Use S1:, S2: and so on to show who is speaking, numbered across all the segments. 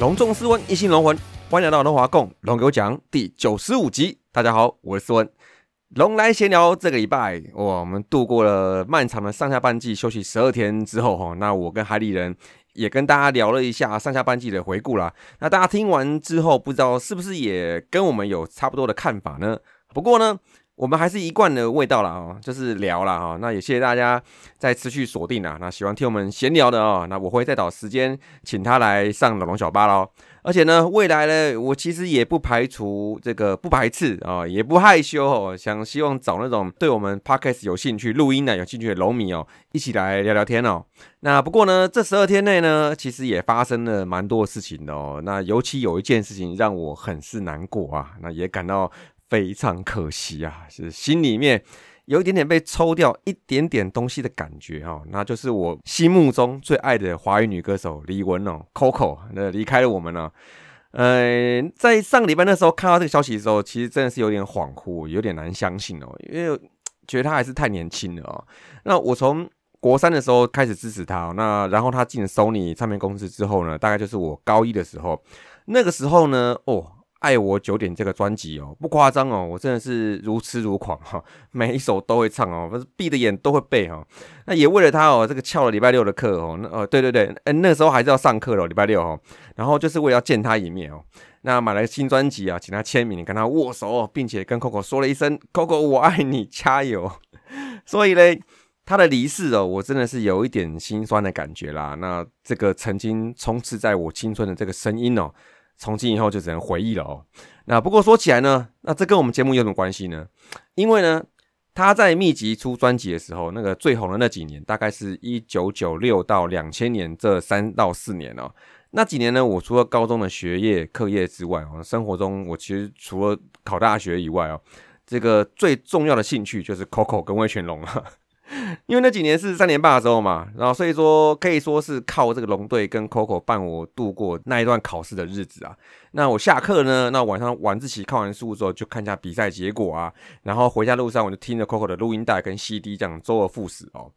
S1: 隆重斯文，一心龙魂，欢迎来到龙华共龙给我讲第九十五集。大家好，我是斯文。龙来闲聊，这个礼拜哇，我们度过了漫长的上下半季，休息十二天之后哈，那我跟海里人也跟大家聊了一下上下半季的回顾啦。那大家听完之后，不知道是不是也跟我们有差不多的看法呢？不过呢。我们还是一贯的味道了哦，就是聊了哈。那也谢谢大家在持续锁定啊。那喜欢听我们闲聊的哦，那我会再找时间请他来上老龙小巴喽。而且呢，未来呢，我其实也不排除这个不排斥啊，也不害羞哦，想希望找那种对我们 podcast 有兴趣、录音的有兴趣的龙迷哦，一起来聊聊天哦。那不过呢，这十二天内呢，其实也发生了蛮多事情的哦。那尤其有一件事情让我很是难过啊，那也感到。非常可惜啊，是心里面有一点点被抽掉一点点东西的感觉哈，那就是我心目中最爱的华语女歌手李玟哦，Coco 那离开了我们了。呃，在上个礼拜那时候看到这个消息的时候，其实真的是有点恍惚，有点难相信哦，因为觉得她还是太年轻了哦。那我从国三的时候开始支持她，那然后她进了 Sony 唱片公司之后呢，大概就是我高一的时候，那个时候呢，哦。爱我九点这个专辑哦，不夸张哦，我真的是如痴如狂哈，每一首都会唱哦，不是闭着眼都会背哈。那也为了他哦，这个翘了礼拜六的课哦，那哦对对对，哎那时候还是要上课了，礼拜六哦，然后就是为了要见他一面哦，那买了新专辑啊，请他签名，跟他握手，并且跟 Coco 说了一声 Coco 我爱你，加油。所以嘞，他的离世哦，我真的是有一点心酸的感觉啦。那这个曾经充斥在我青春的这个声音哦。从今以后就只能回忆了哦。那不过说起来呢，那这跟我们节目有什么关系呢？因为呢，他在密集出专辑的时候，那个最红的那几年，大概是一九九六到两千年这三到四年哦。那几年呢，我除了高中的学业课业之外哦，生活中我其实除了考大学以外哦，这个最重要的兴趣就是 Coco 跟魏全龙了。因为那几年是三年霸的时候嘛，然后所以说可以说是靠这个龙队跟 Coco 伴我度过那一段考试的日子啊。那我下课呢，那晚上晚自习看完书之后就看一下比赛结果啊，然后回家路上我就听着 Coco 的录音带跟 CD 这样周而复始哦。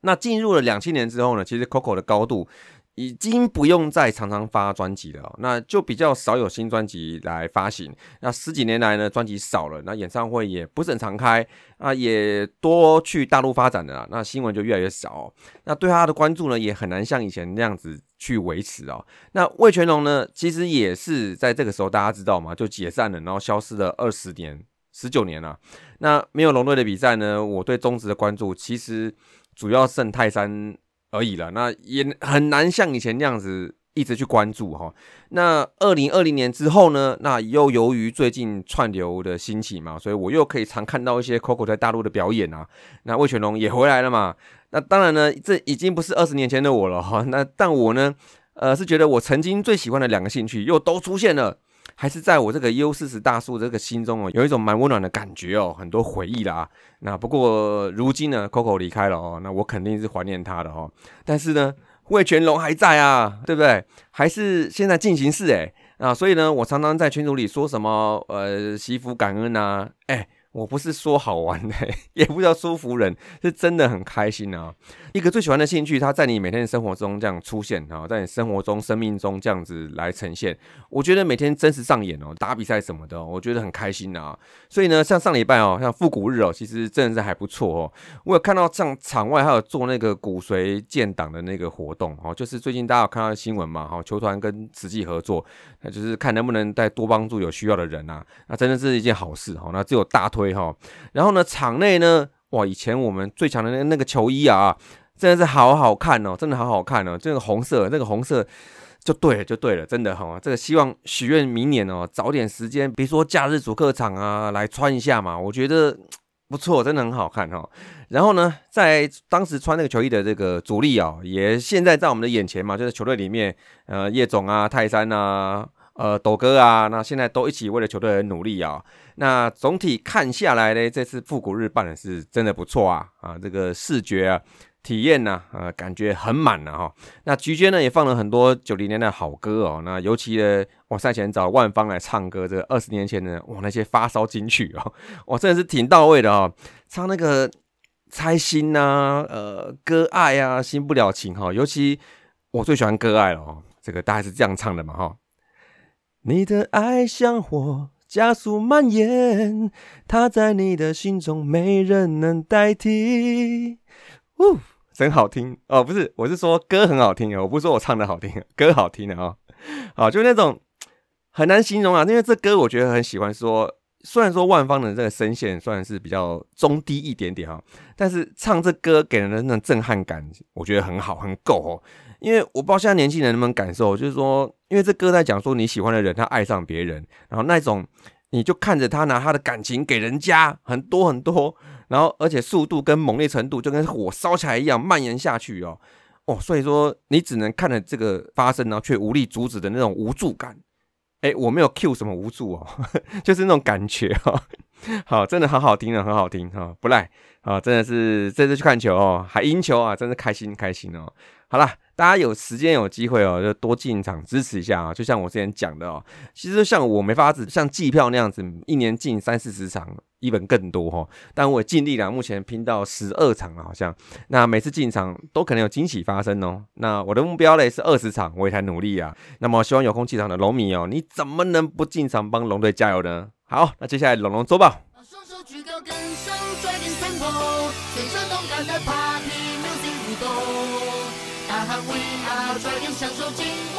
S1: 那进入了两千年之后呢，其实 Coco 的高度。已经不用再常常发专辑了，那就比较少有新专辑来发行。那十几年来呢，专辑少了，那演唱会也不是很常开啊，也多去大陆发展的，那新闻就越来越少。那对他的关注呢，也很难像以前那样子去维持哦。那魏全龙呢，其实也是在这个时候，大家知道吗？就解散了，然后消失了二十年、十九年了。那没有龙队的比赛呢，我对中职的关注其实主要剩泰山。而已了，那也很难像以前那样子一直去关注哈。那二零二零年之后呢？那又由于最近串流的兴起嘛，所以我又可以常看到一些 Coco 在大陆的表演啊。那魏全龙也回来了嘛。那当然呢，这已经不是二十年前的我了哈。那但我呢，呃，是觉得我曾经最喜欢的两个兴趣又都出现了。还是在我这个 U 四十大叔这个心中哦，有一种蛮温暖的感觉哦，很多回忆啦。那不过如今呢，Coco 离开了哦，那我肯定是怀念他的哦。但是呢，魏全龙还在啊，对不对？还是现在进行式诶。啊，所以呢，我常常在群组里说什么呃，惜福感恩啊，哎。我不是说好玩的，也不叫说服人，是真的很开心啊！一个最喜欢的兴趣，它在你每天的生活中这样出现啊，在你生活中、生命中这样子来呈现，我觉得每天真实上演哦，打比赛什么的，我觉得很开心啊！所以呢，像上礼拜哦，像复古日哦，其实真的是还不错哦。我有看到像场外还有做那个骨髓建档的那个活动哦，就是最近大家有看到新闻嘛？哈，球团跟慈济合作，那就是看能不能再多帮助有需要的人啊，那真的是一件好事哈。那只有大推。对哈，然后呢，场内呢，哇，以前我们最强的那那个球衣啊，真的是好好看哦，真的好好看哦，这个红色，那个红色就对了，就对了，真的哈，这个希望许愿明年哦，早点时间，比如说假日主客场啊，来穿一下嘛，我觉得不错，真的很好看哈。然后呢，在当时穿那个球衣的这个主力啊，也现在在我们的眼前嘛，就是球队里面，呃，叶总啊、泰山啊、呃、斗哥啊，那现在都一起为了球队而努力啊。那总体看下来呢，这次复古日办的是真的不错啊啊，这个视觉啊。体验呢，呃，感觉很满了哈。那菊间呢也放了很多九零年的好歌哦。那尤其呢，我赛前找万芳来唱歌，这个二十年前的哇，那些发烧金曲哦，哇，真的是挺到位的哦。唱那个猜心呐，呃，割爱啊，心不了情哈。尤其我最喜欢割爱了哦，这个大概是这样唱的嘛哈。你的爱像火加速蔓延，它在你的心中，没人能代替。呜。真好听哦，不是，我是说歌很好听哦，我不是说我唱的好听，歌好听的啊，好，就那种很难形容啊，因为这歌我觉得很喜欢。说虽然说万芳的这个声线算是比较中低一点点哈，但是唱这歌给人的那种震撼感，我觉得很好，很够哦。因为我不知道现在年轻人能不能感受，就是说，因为这歌在讲说你喜欢的人他爱上别人，然后那种你就看着他拿他的感情给人家很多很多。然后，而且速度跟猛烈程度就跟火烧起来一样蔓延下去哦，哦，所以说你只能看着这个发生，然后却无力阻止的那种无助感。哎，我没有 Q 什么无助哦，就是那种感觉哦。好，真的很好听的，很好听哈，不赖啊，真的是这次去看球哦，还赢球啊，真是开心开心哦。好了。大家有时间有机会哦，就多进场支持一下啊！就像我之前讲的哦，其实像我没法子像季票那样子，一年进三四十场，一本更多哈。但我尽力了，目前拼到十二场了，好像。那每次进场都可能有惊喜发生哦。那我的目标嘞是二十场，我也在努力啊。那么希望有空进场的龙迷哦，你怎么能不进场帮龙队加油呢？好，那接下来龙龙周报。享受今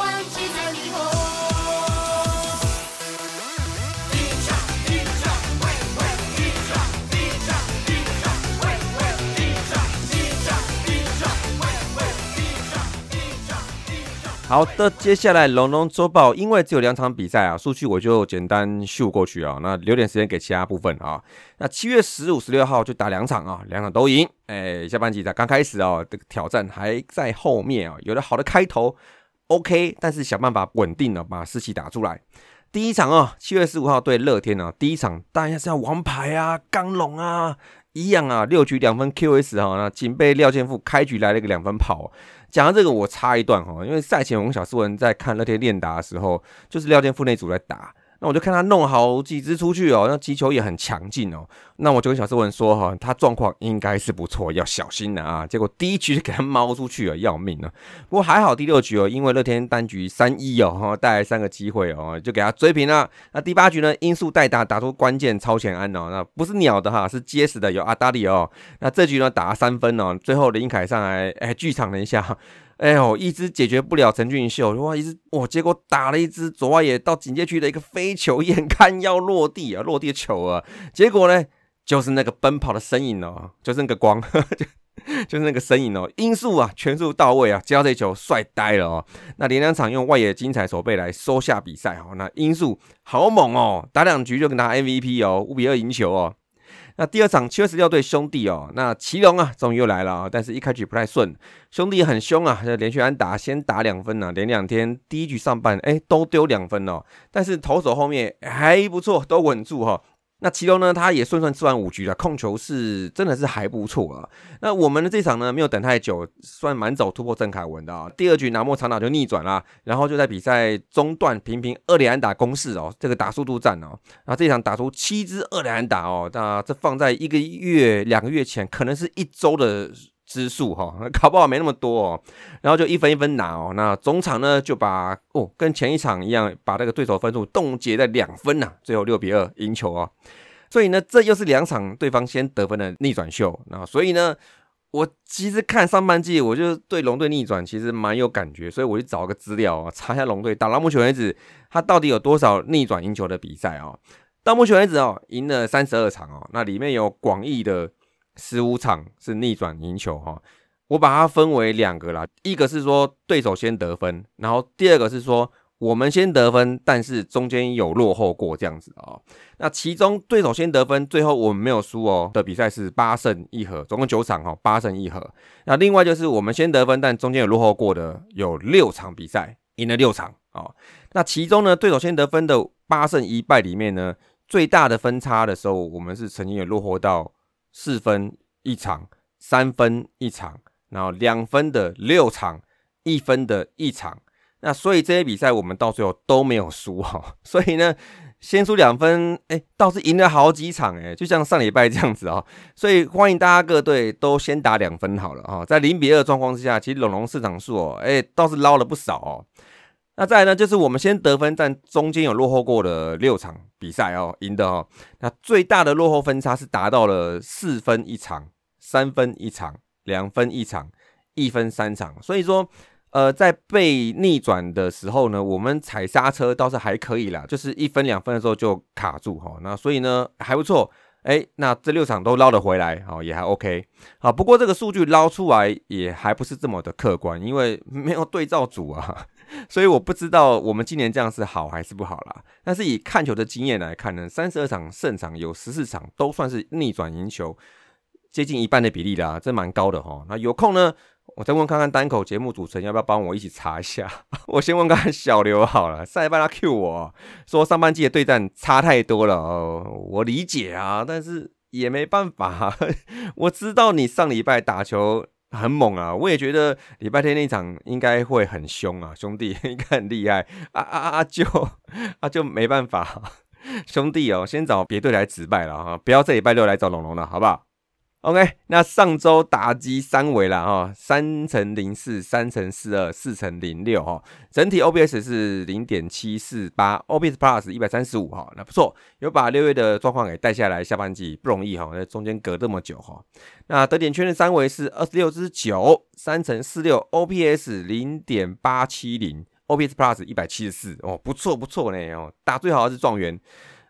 S1: 好的，接下来龙龙周报，因为只有两场比赛啊，数据我就简单秀过去啊，那留点时间给其他部分啊。那七月十五、十六号就打两场啊，两场都赢。哎，下半季才刚开始啊，这个挑战还在后面啊，有了好的开头，OK，但是想办法稳定的把士气打出来。第一场啊，七月十五号对乐天啊，第一场当然是要王牌啊，刚龙啊，一样啊，六局两分 QS 哈，那仅被廖健富开局来了一个两分跑。讲到这个，我插一段哈，因为赛前我跟小斯文在看乐天练打的时候，就是廖健富那组在打。那我就看他弄好几支出去哦，那击球也很强劲哦。那我就跟小斯文说哈，他状况应该是不错，要小心了啊。结果第一局就给他猫出去了，要命了。不过还好第六局哦，因为乐天单局三一哦，带来三个机会哦，就给他追平了。那第八局呢，因素代打打出关键超前安哦，那不是鸟的哈，是结实的有阿达里哦。那这局呢打了三分哦，最后林凯上来哎剧场了一下。哎呦，一直解决不了陈俊秀，哇，一直哇，结果打了一支左外野到警戒区的一个飞球，眼看要落地啊，落地球啊，结果呢，就是那个奔跑的身影哦，就是那个光，就 就是那个身影哦，音速啊，全速到位啊，接到这球帅呆了哦，那连两场用外野精彩手背来收下比赛哦，那音速好猛哦，打两局就跟他 MVP 哦，五比二赢球哦。那第二场七月十六对兄弟哦，那奇隆啊，终于又来了啊，但是一开局不太顺，兄弟很凶啊，连续安打先打两分呢，连两天第一局上半哎都丢两分哦，但是投手后面还不错，都稳住哈。那其中呢，他也顺顺吃完五局了，控球是真的是还不错啊。那我们的这场呢，没有等太久，算蛮早突破郑凯文的啊。第二局拿莫长打就逆转了，然后就在比赛中段频频二连安打攻势哦，这个打速度战哦。那这场打出七支二连安打哦，那这放在一个月、两个月前，可能是一周的。支数哈，搞不好没那么多哦，然后就一分一分拿哦。那总场呢就把哦跟前一场一样，把那个对手分数冻结在两分呐，最后六比二赢球哦。所以呢，这又是两场对方先得分的逆转秀。那所以呢，我其实看上半季，我就对龙队逆转其实蛮有感觉，所以我就找个资料啊，查一下龙队打到目前为止他到底有多少逆转赢球的比赛哦。到目前为止哦，赢了三十二场哦，那里面有广义的。十五场是逆转赢球哈，我把它分为两个啦，一个是说对手先得分，然后第二个是说我们先得分，但是中间有落后过这样子哦。那其中对手先得分，最后我们没有输哦的比赛是八胜一和，总共九场哈，八胜一和。那另外就是我们先得分，但中间有落后过的有六场比赛，赢了六场哦。那其中呢，对手先得分的八胜一败里面呢，最大的分差的时候，我们是曾经有落后到四分一场、三分一场，然后两分的六场、一分的一场。那所以这些比赛我们到最后都没有输哈，所以呢，先输两分，哎，倒是赢了好几场哎，就像上礼拜这样子哦。所以欢迎大家各队都先打两分好了啊，在零比二状况之下，其实龙龙市场数哦，哎，倒是捞了不少哦。那再来呢，就是我们先得分，但中间有落后过的六场比赛哦，赢的哦。那最大的落后分差是达到了四分一场、三分一场、两分一场、一分三场，所以说。呃，在被逆转的时候呢，我们踩刹车倒是还可以啦，就是一分两分的时候就卡住哈，那所以呢还不错，哎，那这六场都捞得回来，哦也还 OK，好，不过这个数据捞出来也还不是这么的客观，因为没有对照组啊，所以我不知道我们今年这样是好还是不好啦。但是以看球的经验来看呢，三十二场胜场有十四场都算是逆转赢球，接近一半的比例啦，这蛮高的哈。那有空呢？我再问看看单口节目主持人要不要帮我一起查一下？我先问看小刘好了，上一半他 Q 我说上半季的对战差太多了哦，我理解啊，但是也没办法。我知道你上礼拜打球很猛啊，我也觉得礼拜天那场应该会很凶啊，兄弟 应该很厉害啊啊啊！就啊就没办法，兄弟哦，先找别队来直败了啊，不要这礼拜六来找龙龙了，好不好？OK，那上周打击三维了哈，三乘零四，三乘四二，四乘零六哈，整体 OBS 是零点七四八，OBS Plus 一百三十五哈，那不错，有把六月的状况给带下来，下半季不容易哈，那中间隔这么久哈，那得点圈的三围是二十六之九，三乘四六，OBS 零点八七零，OBS Plus 一百七十四哦，不错不错呢哦，打最好的是状元。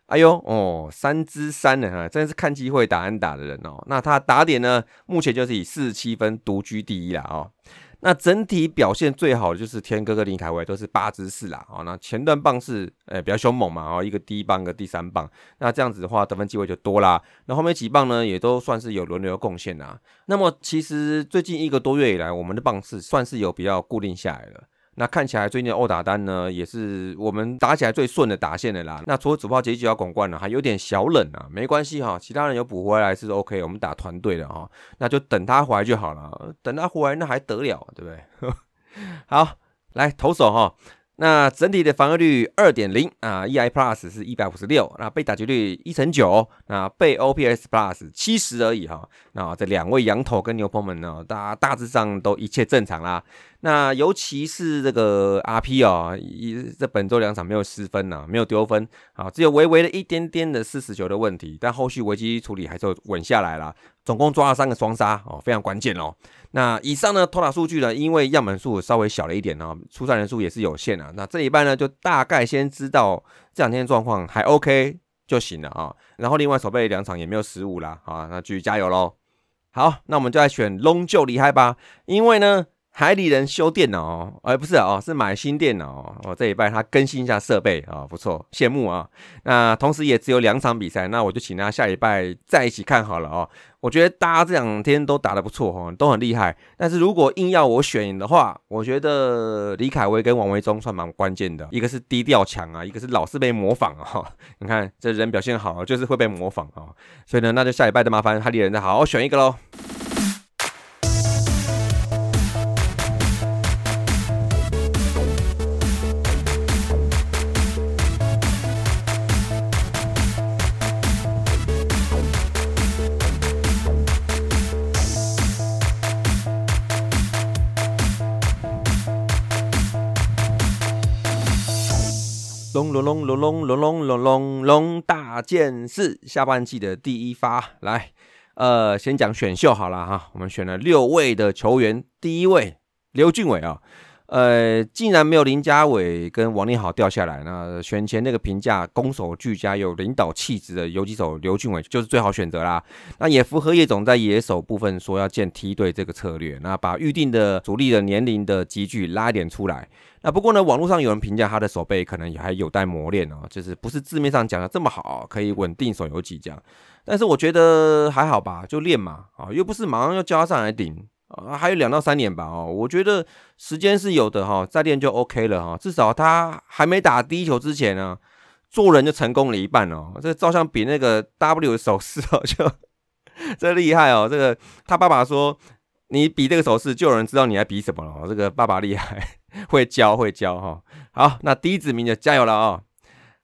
S1: 哎呦哦，三支三呢哈，真的是看机会打安打的人哦。那他打点呢，目前就是以四十七分独居第一啦哦。那整体表现最好的就是天哥跟林凯威都是八支四啦哦。那前段棒是诶比较凶猛嘛哦，一个第一棒，一个第三棒。那这样子的话，得分机会就多啦。那后面几棒呢，也都算是有轮流贡献啦。那么其实最近一个多月以来，我们的棒次算是有比较固定下来了。那看起来最近的欧打单呢，也是我们打起来最顺的打线的啦。那除了主炮结局要拱冠了，还有点小冷啊，没关系哈，其他人有补回来是 OK。我们打团队的哈，那就等他回来就好了。等他回来那还得了，对不对？好，来投手哈。那整体的防御率二点零啊，EI Plus 是一百五十六，那被打击率一成九，那被 OPS Plus 七十而已哈。那这两位羊头跟牛棚们呢，大大致上都一切正常啦。那尤其是这个 RP 哦，一这本周两场没有失分呐，没有丢分，啊，只有微微的一点点的四十球的问题，但后续危机处理还是稳下来了，总共抓了三个双杀哦，非常关键哦。那以上呢，投打数据呢，因为样本数稍微小了一点呢，出赛人数也是有限啊。那这一半呢，就大概先知道这两天状况还 OK 就行了啊。然后另外守备两场也没有失误啦，啊，那继续加油喽。好，那我们就来选龙就厉害吧，因为呢。海里人修电脑，哎，不是哦，是买新电脑哦。这一拜他更新一下设备啊，不错，羡慕啊。那同时也只有两场比赛，那我就请他下礼拜再一起看好了哦。我觉得大家这两天都打得不错哈，都很厉害。但是如果硬要我选的话，我觉得李凯威跟王维忠算蛮关键的，一个是低调强啊，一个是老是被模仿啊。你看这人表现好，就是会被模仿啊。所以呢，那就下礼拜的麻烦海里人再好好选一个喽。龙龙龙龙龙龙龙龙龙龙大件事，下半季的第一发来，呃，先讲选秀好了哈，我们选了六位的球员，第一位刘俊伟啊，呃，竟然没有林家伟跟王力豪掉下来，那选前那个评价攻守俱佳、有领导气质的游击手刘俊伟就是最好选择啦。那也符合叶总在野手部分说要建梯队这个策略，那把预定的主力的年龄的集聚拉一点出来。那不过呢，网络上有人评价他的手背可能也还有待磨练哦，就是不是字面上讲的这么好，可以稳定手游几这样。但是我觉得还好吧，就练嘛，啊，又不是马上要叫他上来顶。啊，还有两到三年吧，哦，我觉得时间是有的哈，再练就 OK 了哈。至少他还没打第一球之前呢，做人就成功了一半哦。这照相比那个 W 的手势哦，就 这厉害哦。这个他爸爸说，你比这个手势，就有人知道你在比什么了。这个爸爸厉害，会教会教哈。好，那第一子名就加油了啊。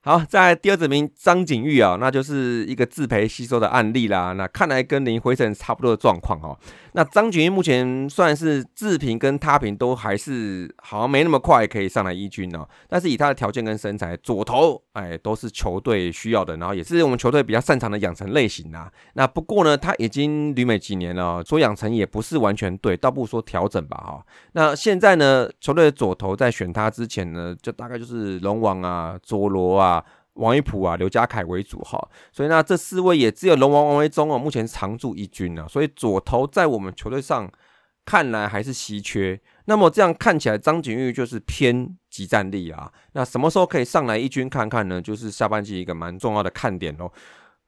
S1: 好，在第二子名张景玉啊，那就是一个自培吸收的案例啦。那看来跟林辉成差不多的状况哦。那张景玉目前算是自评跟他评都还是好像没那么快可以上来一军哦。但是以他的条件跟身材，左投哎都是球队需要的，然后也是我们球队比较擅长的养成类型啊。那不过呢，他已经旅美几年了，说养成也不是完全对，倒不如说调整吧哈。那现在呢，球队的左投在选他之前呢，就大概就是龙王啊、佐罗啊。王一普啊，刘家凯为主哈，所以呢，这四位也只有龙王王维忠哦，目前常驻一军啊，所以左投在我们球队上看来还是稀缺。那么这样看起来，张景玉就是偏集战力啊。那什么时候可以上来一军看看呢？就是下半季一个蛮重要的看点哦。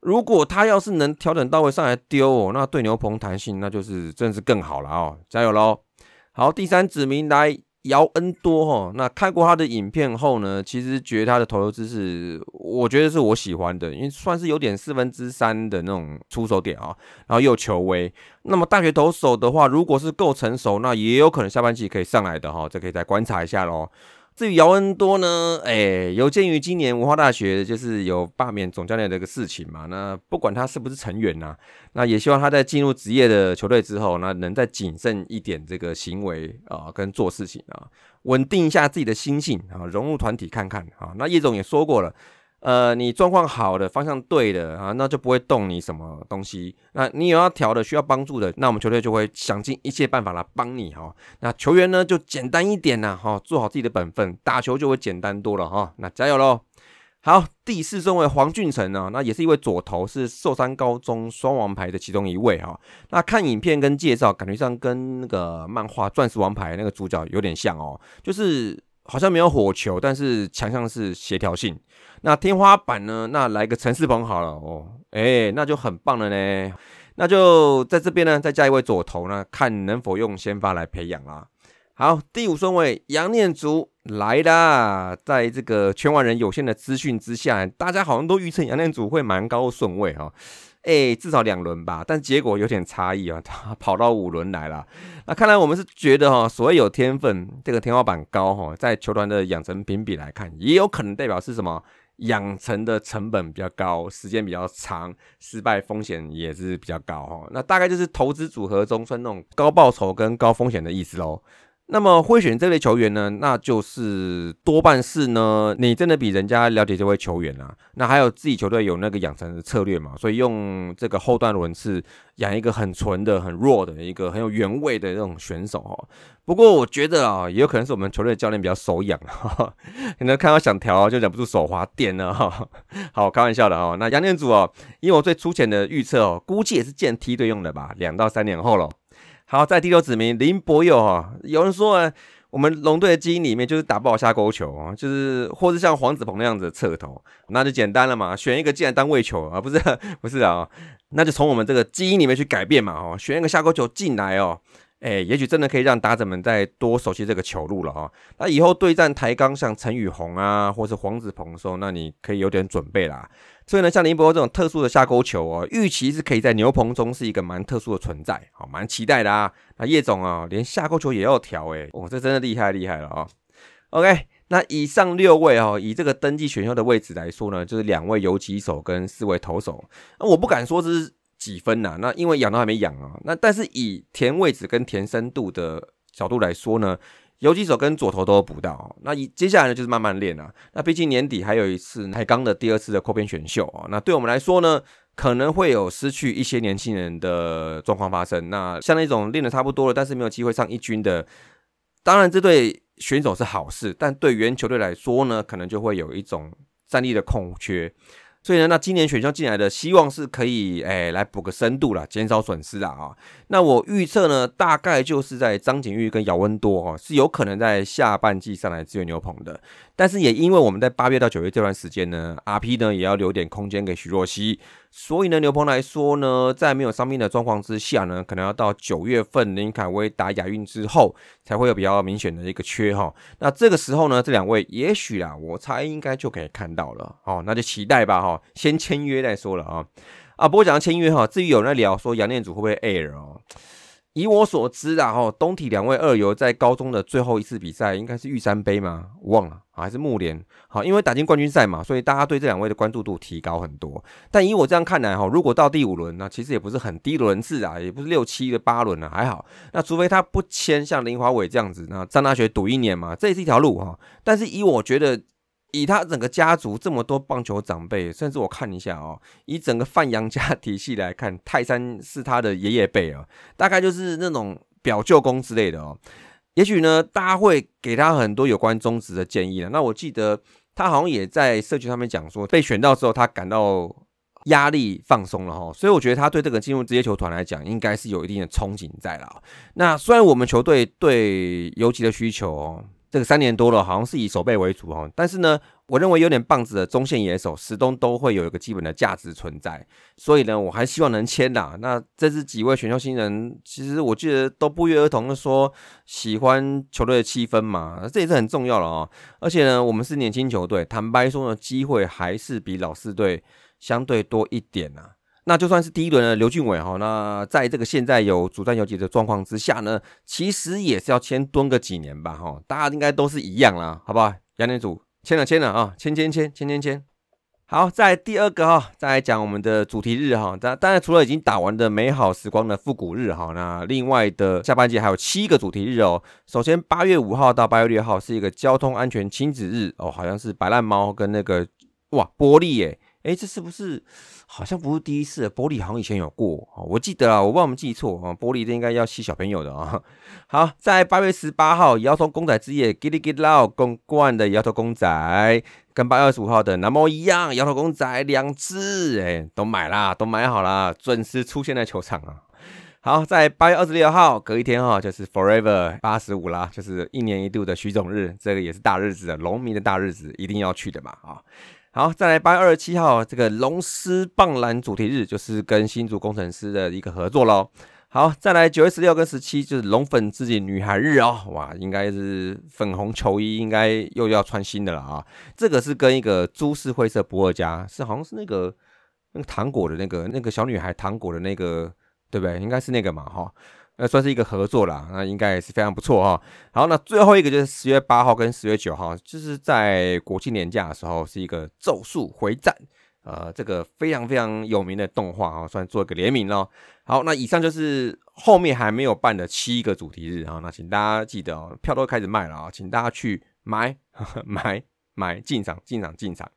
S1: 如果他要是能调整到位上来丢哦，那对牛棚弹性那就是真是更好了哦，加油喽！好，第三指名来。姚恩多哈，那看过他的影片后呢，其实觉得他的投球姿势，我觉得是我喜欢的，因为算是有点四分之三的那种出手点啊，然后又球威。那么大学投手的话，如果是够成熟，那也有可能下半季可以上来的哈，这可以再观察一下喽。至于姚恩多呢？哎，有鉴于今年文化大学就是有罢免总教练的一个事情嘛，那不管他是不是成员呐，那也希望他在进入职业的球队之后，那能再谨慎一点这个行为啊，跟做事情啊，稳定一下自己的心性啊，融入团体看看啊。那叶总也说过了。呃，你状况好的，方向对的啊，那就不会动你什么东西。那你有要调的，需要帮助的，那我们球队就会想尽一切办法来帮你哈。那球员呢，就简单一点呐，哈，做好自己的本分，打球就会简单多了哈。那加油喽！好，第四顺位黄俊成呢，那也是一位左投，是寿山高中双王牌的其中一位哈。那看影片跟介绍，感觉上跟那个漫画《钻石王牌》那个主角有点像哦，就是好像没有火球，但是强项是协调性。那天花板呢？那来个陈世鹏好了哦，哎，那就很棒了呢。那就在这边呢，再加一位左投呢，看能否用先发来培养啦。好，第五顺位杨念祖来啦。在这个全网人有限的资讯之下，大家好像都预测杨念祖会蛮高顺位哈。哎，至少两轮吧，但结果有点差异啊，他 跑到五轮来了。那看来我们是觉得哈，所谓有天分，这个天花板高哈，在球团的养成评比来看，也有可能代表是什么？养成的成本比较高，时间比较长，失败风险也是比较高哈。那大概就是投资组合中分那种高报酬跟高风险的意思喽。那么会选这类球员呢？那就是多半是呢，你真的比人家了解这位球员啊。那还有自己球队有那个养成的策略嘛？所以用这个后段轮次养一个很纯的、很弱的一个很有原味的这种选手哦。不过我觉得啊，也有可能是我们球队教练比较手痒，可能看到想调就忍不住手滑点了哈。好，开玩笑的哦。那杨念祖哦，以我最粗浅的预测哦，估计也是建梯队用的吧，两到三年后了。好，在第六指名林博佑哈，有人说啊，我们龙队的基因里面就是打不好下勾球啊，就是或是像黄子鹏那样子侧头，那就简单了嘛，选一个进来当位球啊，不是 不是啊，那就从我们这个基因里面去改变嘛，哦，选一个下勾球进来哦。哎，也许真的可以让打者们再多熟悉这个球路了哈。那以后对战台钢像陈宇宏啊，或是黄子鹏的时候，那你可以有点准备啦。所以呢，像林博这种特殊的下钩球哦，预期是可以在牛棚中是一个蛮特殊的存在，好，蛮期待的啊。那叶总啊，连下钩球也要调哎，哦，这真的厉害厉害了啊。OK，那以上六位哦，以这个登记选秀的位置来说呢，就是两位游击手跟四位投手。那我不敢说是。几分呐？那因为养都还没养啊。那但是以填位置跟填深度的角度来说呢，游击手跟左投都补到。那以接下来呢就是慢慢练啊。那毕竟年底还有一次海刚的第二次的扩编选秀啊。那对我们来说呢，可能会有失去一些年轻人的状况发生。那像那种练的差不多了，但是没有机会上一军的，当然这对选手是好事，但对原球队来说呢，可能就会有一种战力的空缺。所以呢，那今年选秀进来的希望是可以，哎，来补个深度啦，减少损失啦啊。那我预测呢，大概就是在张景玉跟姚文多哦，是有可能在下半季上来支援牛棚的。但是也因为我们在八月到九月这段时间呢，RP 呢也要留点空间给徐若曦。所以呢，牛棚来说呢，在没有伤病的状况之下呢，可能要到九月份林凯威打亚运之后，才会有比较明显的一个缺哈。那这个时候呢，这两位也许啊，我猜应该就可以看到了哦，那就期待吧哈，先签约再说了啊。啊，不过讲到签约哈，至于有人在聊说杨念祖会不会 air 哦。以我所知啊，哈，东体两位二游在高中的最后一次比赛应该是玉山杯吗？忘了，还是木联？好，因为打进冠军赛嘛，所以大家对这两位的关注度提高很多。但以我这样看来，哈，如果到第五轮，那其实也不是很低轮次啊，也不是六七的八轮了，还好。那除非他不签像林华伟这样子，那上大学赌一年嘛，这也是一条路哈。但是以我觉得。以他整个家族这么多棒球长辈，甚至我看一下哦，以整个范阳家体系来看，泰山是他的爷爷辈啊，大概就是那种表舅公之类的哦。也许呢，大家会给他很多有关宗旨的建议了。那我记得他好像也在社区上面讲说，被选到之后，他感到压力放松了哈。所以我觉得他对这个进入职业球团来讲，应该是有一定的憧憬在了。那虽然我们球队对游击的需求哦。这个三年多了，好像是以守备为主哦。但是呢，我认为有点棒子的中线野手，始终都会有一个基本的价值存在。所以呢，我还希望能签的。那这是几位选秀新人，其实我记得都不约而同的说喜欢球队的气氛嘛，这也是很重要了哦。而且呢，我们是年轻球队，坦白说呢，机会还是比老四队相对多一点啊。那就算是第一轮的刘俊伟哈，那在这个现在有主战游击的状况之下呢，其实也是要先蹲个几年吧哈，大家应该都是一样啦，好不好？杨念祖签了签了啊，签签签签签签。好，在第二个哈，再来讲我们的主题日哈，当当然除了已经打完的美好时光的复古日哈，那另外的下半季还有七个主题日哦。首先八月五号到八月六号是一个交通安全亲子日哦，好像是白烂猫跟那个哇玻璃耶。哎，这是不是好像不是第一次？玻璃好像以前有过我记得啊，我不知道我们记错啊。玻璃这应该要吸小朋友的啊。好，在八月十八号，摇头公仔之夜，Get It Get Out 公冠的摇头公仔，跟八月二十五号的南模一样，摇头公仔两只，哎，都买啦，都买好啦，准时出现在球场啊。好，在八月二十六号，隔一天哈，就是 Forever 八十五啦，就是一年一度的徐总日，这个也是大日子，农民的大日子，一定要去的嘛啊。好，再来八月二十七号，这个龙狮棒篮主题日就是跟新竹工程师的一个合作喽。好，再来九月十六跟十七就是龙粉自己女孩日哦，哇，应该是粉红球衣，应该又要穿新的了啊。这个是跟一个株式会社不二家，是好像是那个那个糖果的那个那个小女孩糖果的那个，对不对？应该是那个嘛，哈。那算是一个合作啦，那应该也是非常不错哈。好，那最后一个就是十月八号跟十月九号，就是在国庆年假的时候，是一个《咒术回战》呃，这个非常非常有名的动画啊，算做一个联名咯。好，那以上就是后面还没有办的七个主题日啊，那请大家记得哦，票都开始卖了啊，请大家去买 买买进场进场进场。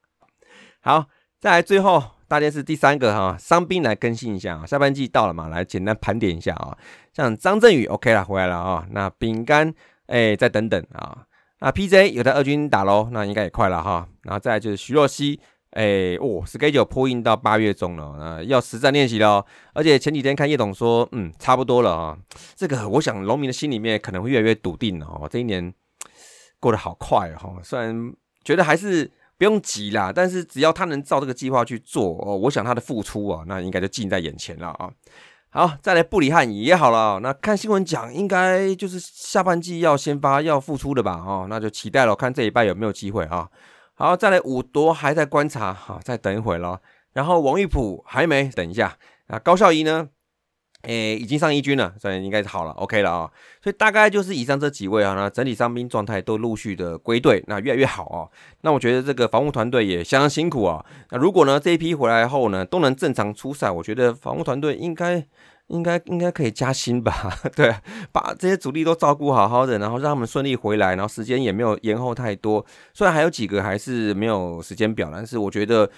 S1: 好，再来最后。大件事第三个哈，伤兵来更新一下啊，下半季到了嘛，来简单盘点一下啊。像张振宇 OK 了，回来了啊。那饼干哎，再等等啊。那 PJ 有在二军打喽，那应该也快了哈。然后再来就是徐若曦，哎哦，schedule 破印到八月中了啊，要实战练习了。而且前几天看叶董说，嗯，差不多了啊。这个我想农民的心里面可能会越来越笃定了哦。这一年过得好快哈，虽然觉得还是。不用急啦，但是只要他能照这个计划去做哦，我想他的付出啊，那应该就近在眼前了啊。好，再来布里汉也好了，那看新闻讲，应该就是下半季要先发要复出的吧？哦，那就期待了，看这一拜有没有机会啊。好，再来五夺还在观察，好，再等一会了。然后王玉普还没，等一下啊。高孝仪呢？诶，已经上一军了，所以应该是好了，OK 了啊。所以大概就是以上这几位啊，那整体伤兵状态都陆续的归队，那越来越好啊。那我觉得这个防护团队也相当辛苦啊。那如果呢这一批回来后呢都能正常出赛，我觉得防护团队应该应该应该可以加薪吧？对，把这些主力都照顾好好的，然后让他们顺利回来，然后时间也没有延后太多。虽然还有几个还是没有时间表，但是我觉得。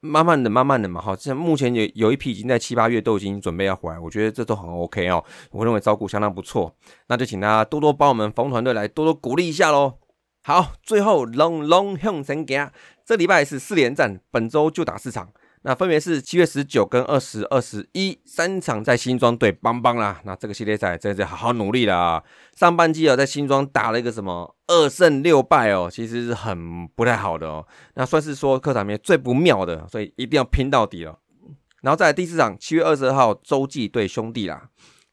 S1: 慢慢的、慢慢的嘛，好，像目前有有一批已经在七八月都已经准备要回来，我觉得这都很 OK 哦，我认为照顾相当不错，那就请大家多多帮我们防团队来多多鼓励一下喽。好，最后龙龙向前行，这礼拜是四连战，本周就打四场。那分别是七月十九跟二十二十一三场在新庄对邦邦啦。那这个系列赛真的好好努力啦。上半季啊，在新庄打了一个什么二胜六败哦，其实是很不太好的哦。那算是说客场面最不妙的，所以一定要拼到底了。然后在第四场七月二十二号洲际对兄弟啦。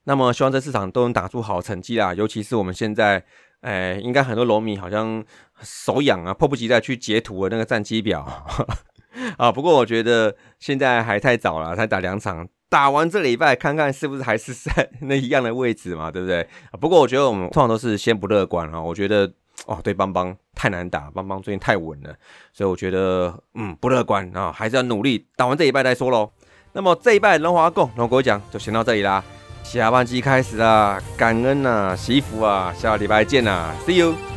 S1: 那么希望这四场都能打出好成绩啦。尤其是我们现在，哎，应该很多罗迷好像手痒啊，迫不及待去截图的那个战绩表。啊，不过我觉得现在还太早了，才打两场，打完这礼拜看看是不是还是在 那一样的位置嘛，对不对？不过我觉得我们通常都是先不乐观啊，我觉得哦，对邦邦太难打，邦邦最近太稳了，所以我觉得嗯不乐观啊，还是要努力打完这一拜再说喽。那么这一拜龙华共龙国奖就先到这里啦，下半季开始啦，感恩呐，祈福啊，下个礼拜见啦，See you。